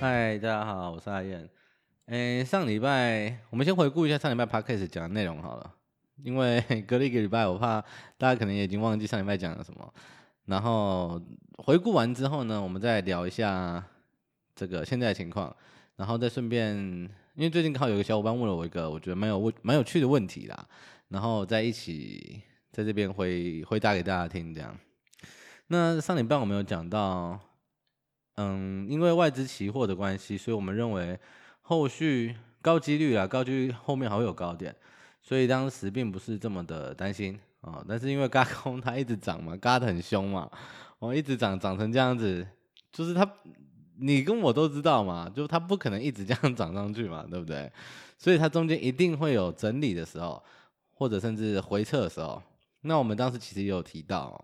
嗨，大家好，我是阿燕。诶，上礼拜我们先回顾一下上礼拜 podcast 讲的内容好了，因为 隔了一个礼拜，我怕大家可能也已经忘记上礼拜讲了什么。然后回顾完之后呢，我们再聊一下这个现在的情况，然后再顺便，因为最近刚好有个小伙伴问了我一个我觉得蛮有问蛮有趣的问题啦，然后再一起在这边回回答给大家听这样。那上礼拜我们有讲到，嗯，因为外资期货的关系，所以我们认为后续高几率啊，高几率后面还会有高点，所以当时并不是这么的担心。哦，但是因为嘎空 它一直涨嘛，嘎的很凶嘛，哦，一直涨涨成这样子，就是它，你跟我都知道嘛，就它不可能一直这样 涨上去嘛，对不对？所以它中间一定会有整理的时候，或者甚至回撤的时候。那我们当时其实也有提到，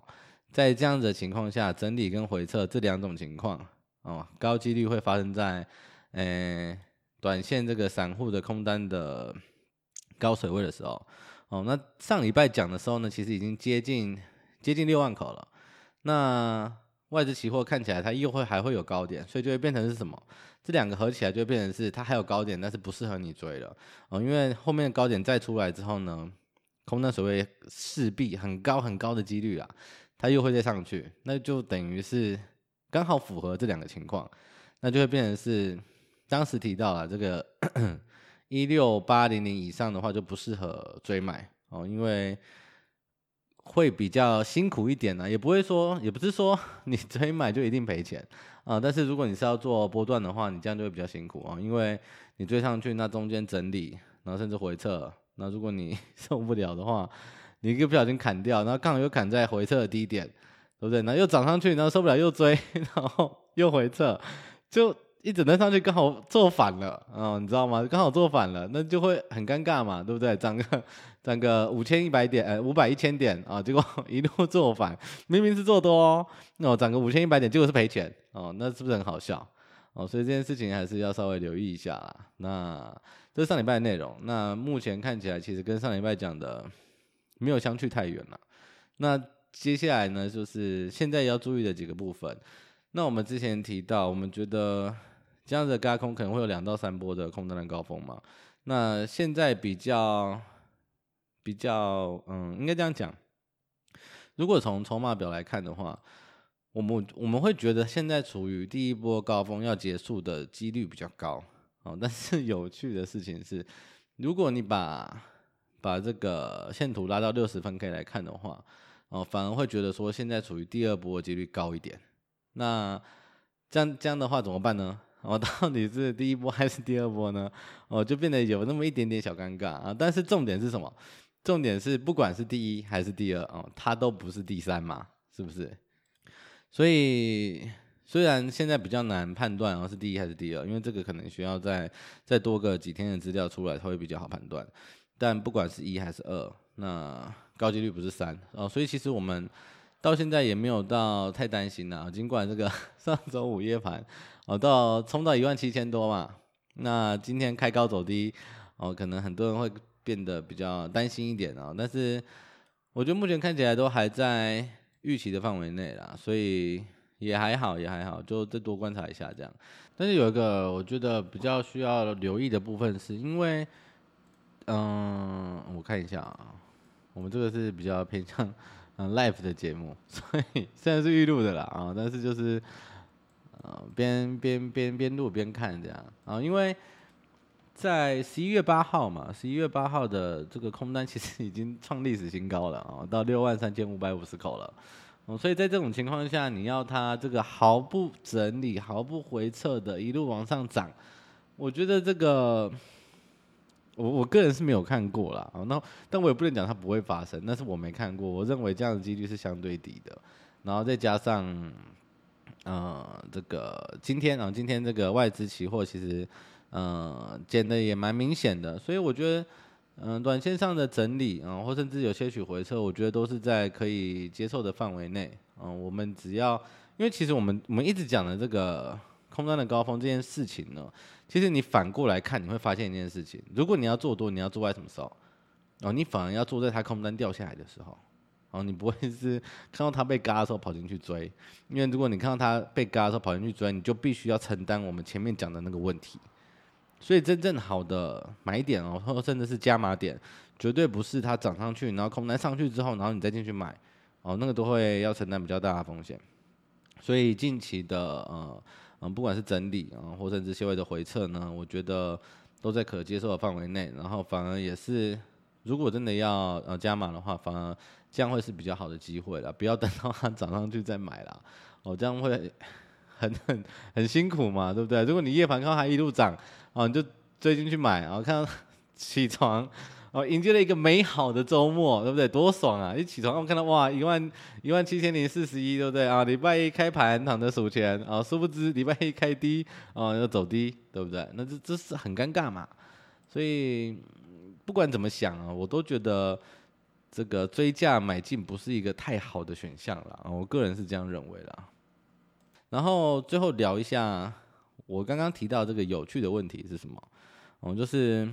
在这样子的情况下，整理跟回撤这两种情况，哦，高几率会发生在，呃，短线这个散户的空单的高水位的时候。哦，那上礼拜讲的时候呢，其实已经接近接近六万口了。那外资期货看起来它又会还会有高点，所以就会变成是什么？这两个合起来就变成是它还有高点，但是不适合你追了。哦，因为后面的高点再出来之后呢，空单水位势必很高很高的几率啊，它又会再上去，那就等于是刚好符合这两个情况，那就会变成是当时提到了这个。一六八零零以上的话就不适合追买哦，因为会比较辛苦一点呢、啊，也不会说，也不是说 你追买就一定赔钱啊。但是如果你是要做波段的话，你这样就会比较辛苦啊，因为你追上去，那中间整理，然后甚至回撤，那如果你 受不了的话，你一个不小心砍掉，然后刚好又砍在回撤的低点，对不对？然后又涨上去，然后受不了又追，然后又回撤，就。一整天上去刚好做反了，哦，你知道吗？刚好做反了，那就会很尴尬嘛，对不对？涨个涨个五千一百点，呃，五百一千点啊，结果 一路做反，明明是做多哦，那我涨个五千一百点，结果是赔钱哦，那是不是很好笑？哦，所以这件事情还是要稍微留意一下啦。那这是上礼拜的内容，那目前看起来其实跟上礼拜讲的没有相去太远了。那接下来呢，就是现在要注意的几个部分。那我们之前提到，我们觉得。这样子的高空可能会有两到三波的空单的高峰嘛？那现在比较比较，嗯，应该这样讲。如果从筹码表来看的话，我们我们会觉得现在处于第一波高峰要结束的几率比较高。哦，但是 有趣的事情是，如果你把把这个线图拉到六十分 K 来看的话，哦，反而会觉得说现在处于第二波的几率高一点。那这样这样的话怎么办呢？哦，到底是第一波还是第二波呢？哦，就变得有那么一点点小尴尬啊。但是重点是什么？重点是不管是第一还是第二哦，它都不是第三嘛，是不是？所以虽然现在比较难判断哦，是第一还是第二，因为这个可能需要再再多个几天的资料出来才会比较好判断。但不管是一还是二，那高几率不是三哦，所以其实我们。到现在也没有到太担心呐，尽管这个 上周五夜盘哦，到冲到一万七千多嘛，那今天开高走低哦，可能很多人会变得比较担心一点啊。但是我觉得目前看起来都还在预期的范围内啦，所以也还好，也还好，就再多观察一下这样。但是有一个我觉得比较需要留意的部分，是因为嗯，我看一下啊，我们这个是比较偏向。嗯，live 的节目，所以虽然是预录的啦啊，但是就是呃边边边边录边看这样啊，因为在十一月八号嘛，十一月八号的这个空单其实已经创历史新高了啊，到六万三千五百五十口了，哦，所以在这种情况下，你要它这个毫不整理、毫不回撤的一路往上涨，我觉得这个。我我个人是没有看过啦，啊，那但我也不能讲它不会发生，但是我没看过，我认为这样的几率是相对低的，然后再加上，呃，这个今天啊，今天这个外资期货其实，呃，减的也蛮明显的，所以我觉得，嗯、短线上的整理啊，或甚至有些许回撤，我觉得都是在可以接受的范围内，嗯，我们只要，因为其实我们我们一直讲的这个。空单的高峰这件事情呢，其实你反过来看，你会发现一件事情：如果你要做多，你要做在什么时候？哦，你反而要做在它空单掉下来的时候。哦，你不会是看到他被嘎的时候跑进去追，因为如果你看到他被嘎的时候跑进去追，你就必须要承担我们前面讲的那个问题。所以真正好的买点哦，或甚至是加码点，绝对不是它涨上去，然后空单上去之后，然后你再进去买，哦，那个都会要承担比较大的风险。所以近期的呃不管是整理啊，或甚至些微的回撤呢，我觉得都在可接受的范围内。然后反而也是，如果真的要呃加码的话，反而这样会是比较好的机会了。不要等到它涨上去再买了，哦，这样会很 很很辛苦嘛，对不对？如果你夜盘看它一路涨，哦，你就追进去买，然后看到 起床。哦，迎接了一个美好的周末，对不对？多爽啊！一起床，我看到哇，一万一万七千零四十一，对不对啊？礼拜一开盘躺着数钱啊，殊不知礼拜一开低啊，要走低，对不对？那这这是很尴尬嘛。所以不管怎么想啊，我都觉得这个追价买进不是一个太好的选项了啊。我个人是这样认为的。然后最后聊一下我刚刚提到这个有趣的问题是什么？哦，就是。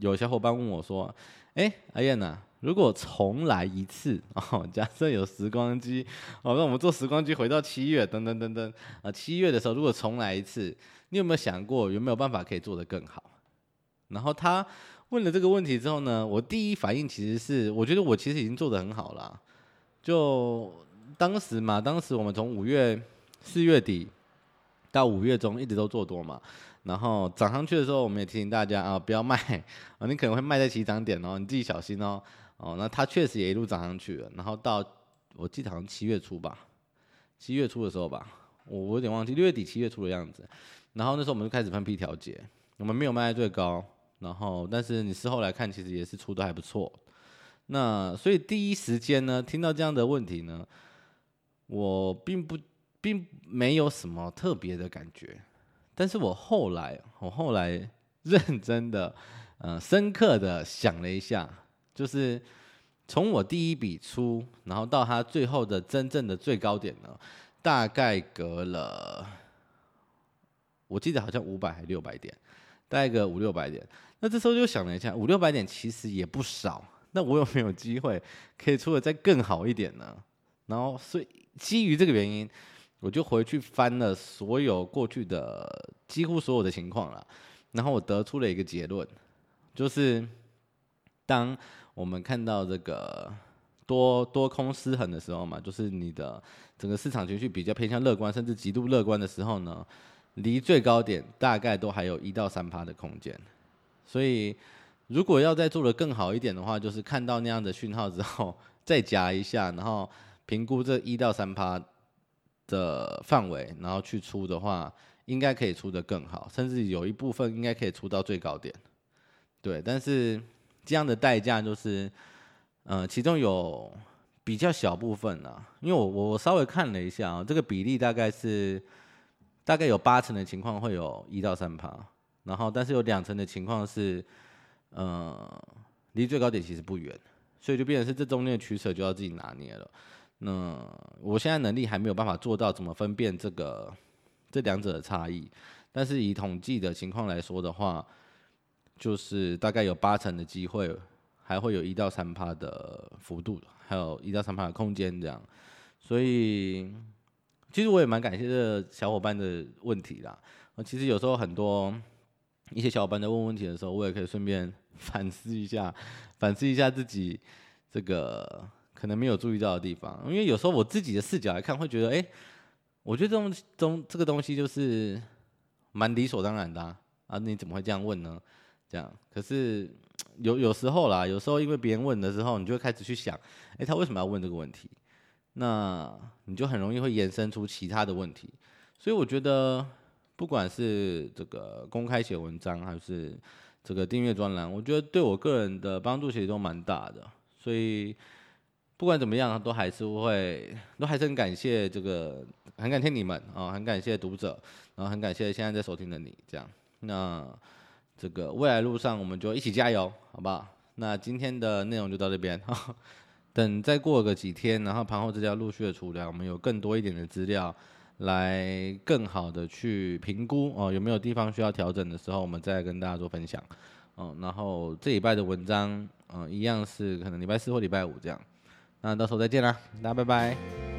有小伙伴问我说：“哎，阿燕呐，如果重来一次哦，假设有时光机哦，那我们坐时光机回到七月，等等等等啊，七月的时候如果重来一次，你有没有想过有没有办法可以做得更好？”然后他问了这个问题之后呢，我第一反应其实是，我觉得我其实已经做得很好了。就当时嘛，当时我们从五月四月底到五月中一直都做多嘛。然后涨上去的时候，我们也提醒大家啊，不要卖啊，你可能会卖在起涨点哦，你自己小心哦。哦，那它确实也一路涨上去了。然后到我记得好像七月初吧，七月初的时候吧，我我有点忘记六月底七月初的样子。然后那时候我们就开始分批调节，我们没有卖在最高，然后但是你事后来看，其实也是出的还不错。那所以第一时间呢，听到这样的问题呢，我并不并没有什么特别的感觉。但是我后来，我后来 认真的，呃，深刻的想了一下，就是从我第一笔出，然后到它最后的真正的最高点呢，大概隔了，我记得好像五百还六百点，大概个五六百点。那这时候就想了一下，五六百点其实也不少，那我有没有机会可以出的再更好一点呢？然后，所以基于这个原因。我就回去翻了所有过去的几乎所有的情况了，然后我得出了一个结论，就是当我们看到这个多多空失衡的时候嘛，就是你的整个市场情绪比较偏向乐观，甚至极度乐观的时候呢，离最高点大概都还有一到三趴的空间。所以如果要再做得更好一点的话，就是看到那样的讯号之后 再夹一下，然后评估这一到三趴。的范围，然后去出的话，应该可以出的更好，甚至有一部分应该可以出到最高点。对，但是这样的代价就是，呃，其中有比较小部分啊，因为我我稍微看了一下啊，这个比例大概是大概有八成的情况会有一到三趴，然后但是有两成的情况是，呃，离最高点其实不远，所以就变成是这中间的取舍就要自己拿捏了。那我现在能力还没有办法做到怎么分辨这个这两者的差异，但是以统计的情况来说的话，就是大概有八成的机会，还会有一到三趴的幅度，还有一到三趴的空间这样。所以其实我也蛮感谢这小伙伴的问题啦。其实有时候很多一些小伙伴在问问题的时候，我也可以顺便 反思一下，反思一下自己这个。可能没有注意到的地方，因为有时候我自己的视角来看，会觉得，哎，我觉得这种东这个东西就是蛮理所当然的啊，啊，你怎么会这样问呢？这样，可是有有时候啦，有时候因为别人问的时候，你就会开始去想，哎，他为什么要问这个问题？那你就很容易会延伸出其他的问题。所以我觉得，不管是这个公开写文章，还是这个订阅专栏，我觉得对我个人的帮助其实都蛮大的。所以。不管怎么样，都还是会，都还是很感谢这个，很感谢你们啊，很感谢读者，然后很感谢现在在收听的你，这样，那这个未来路上我们就一起加油，好不好？那今天的内容就到这边，等再过个几天，然后盘后资料陆续的出来，我们有更多一点的资料，来更好的去评估哦，有没有地方需要调整的时候，我们再跟大家做分享，嗯，然后这礼拜的文章，嗯，一样是可能礼拜四或礼拜五这样。那到时候再见啦，大家拜拜。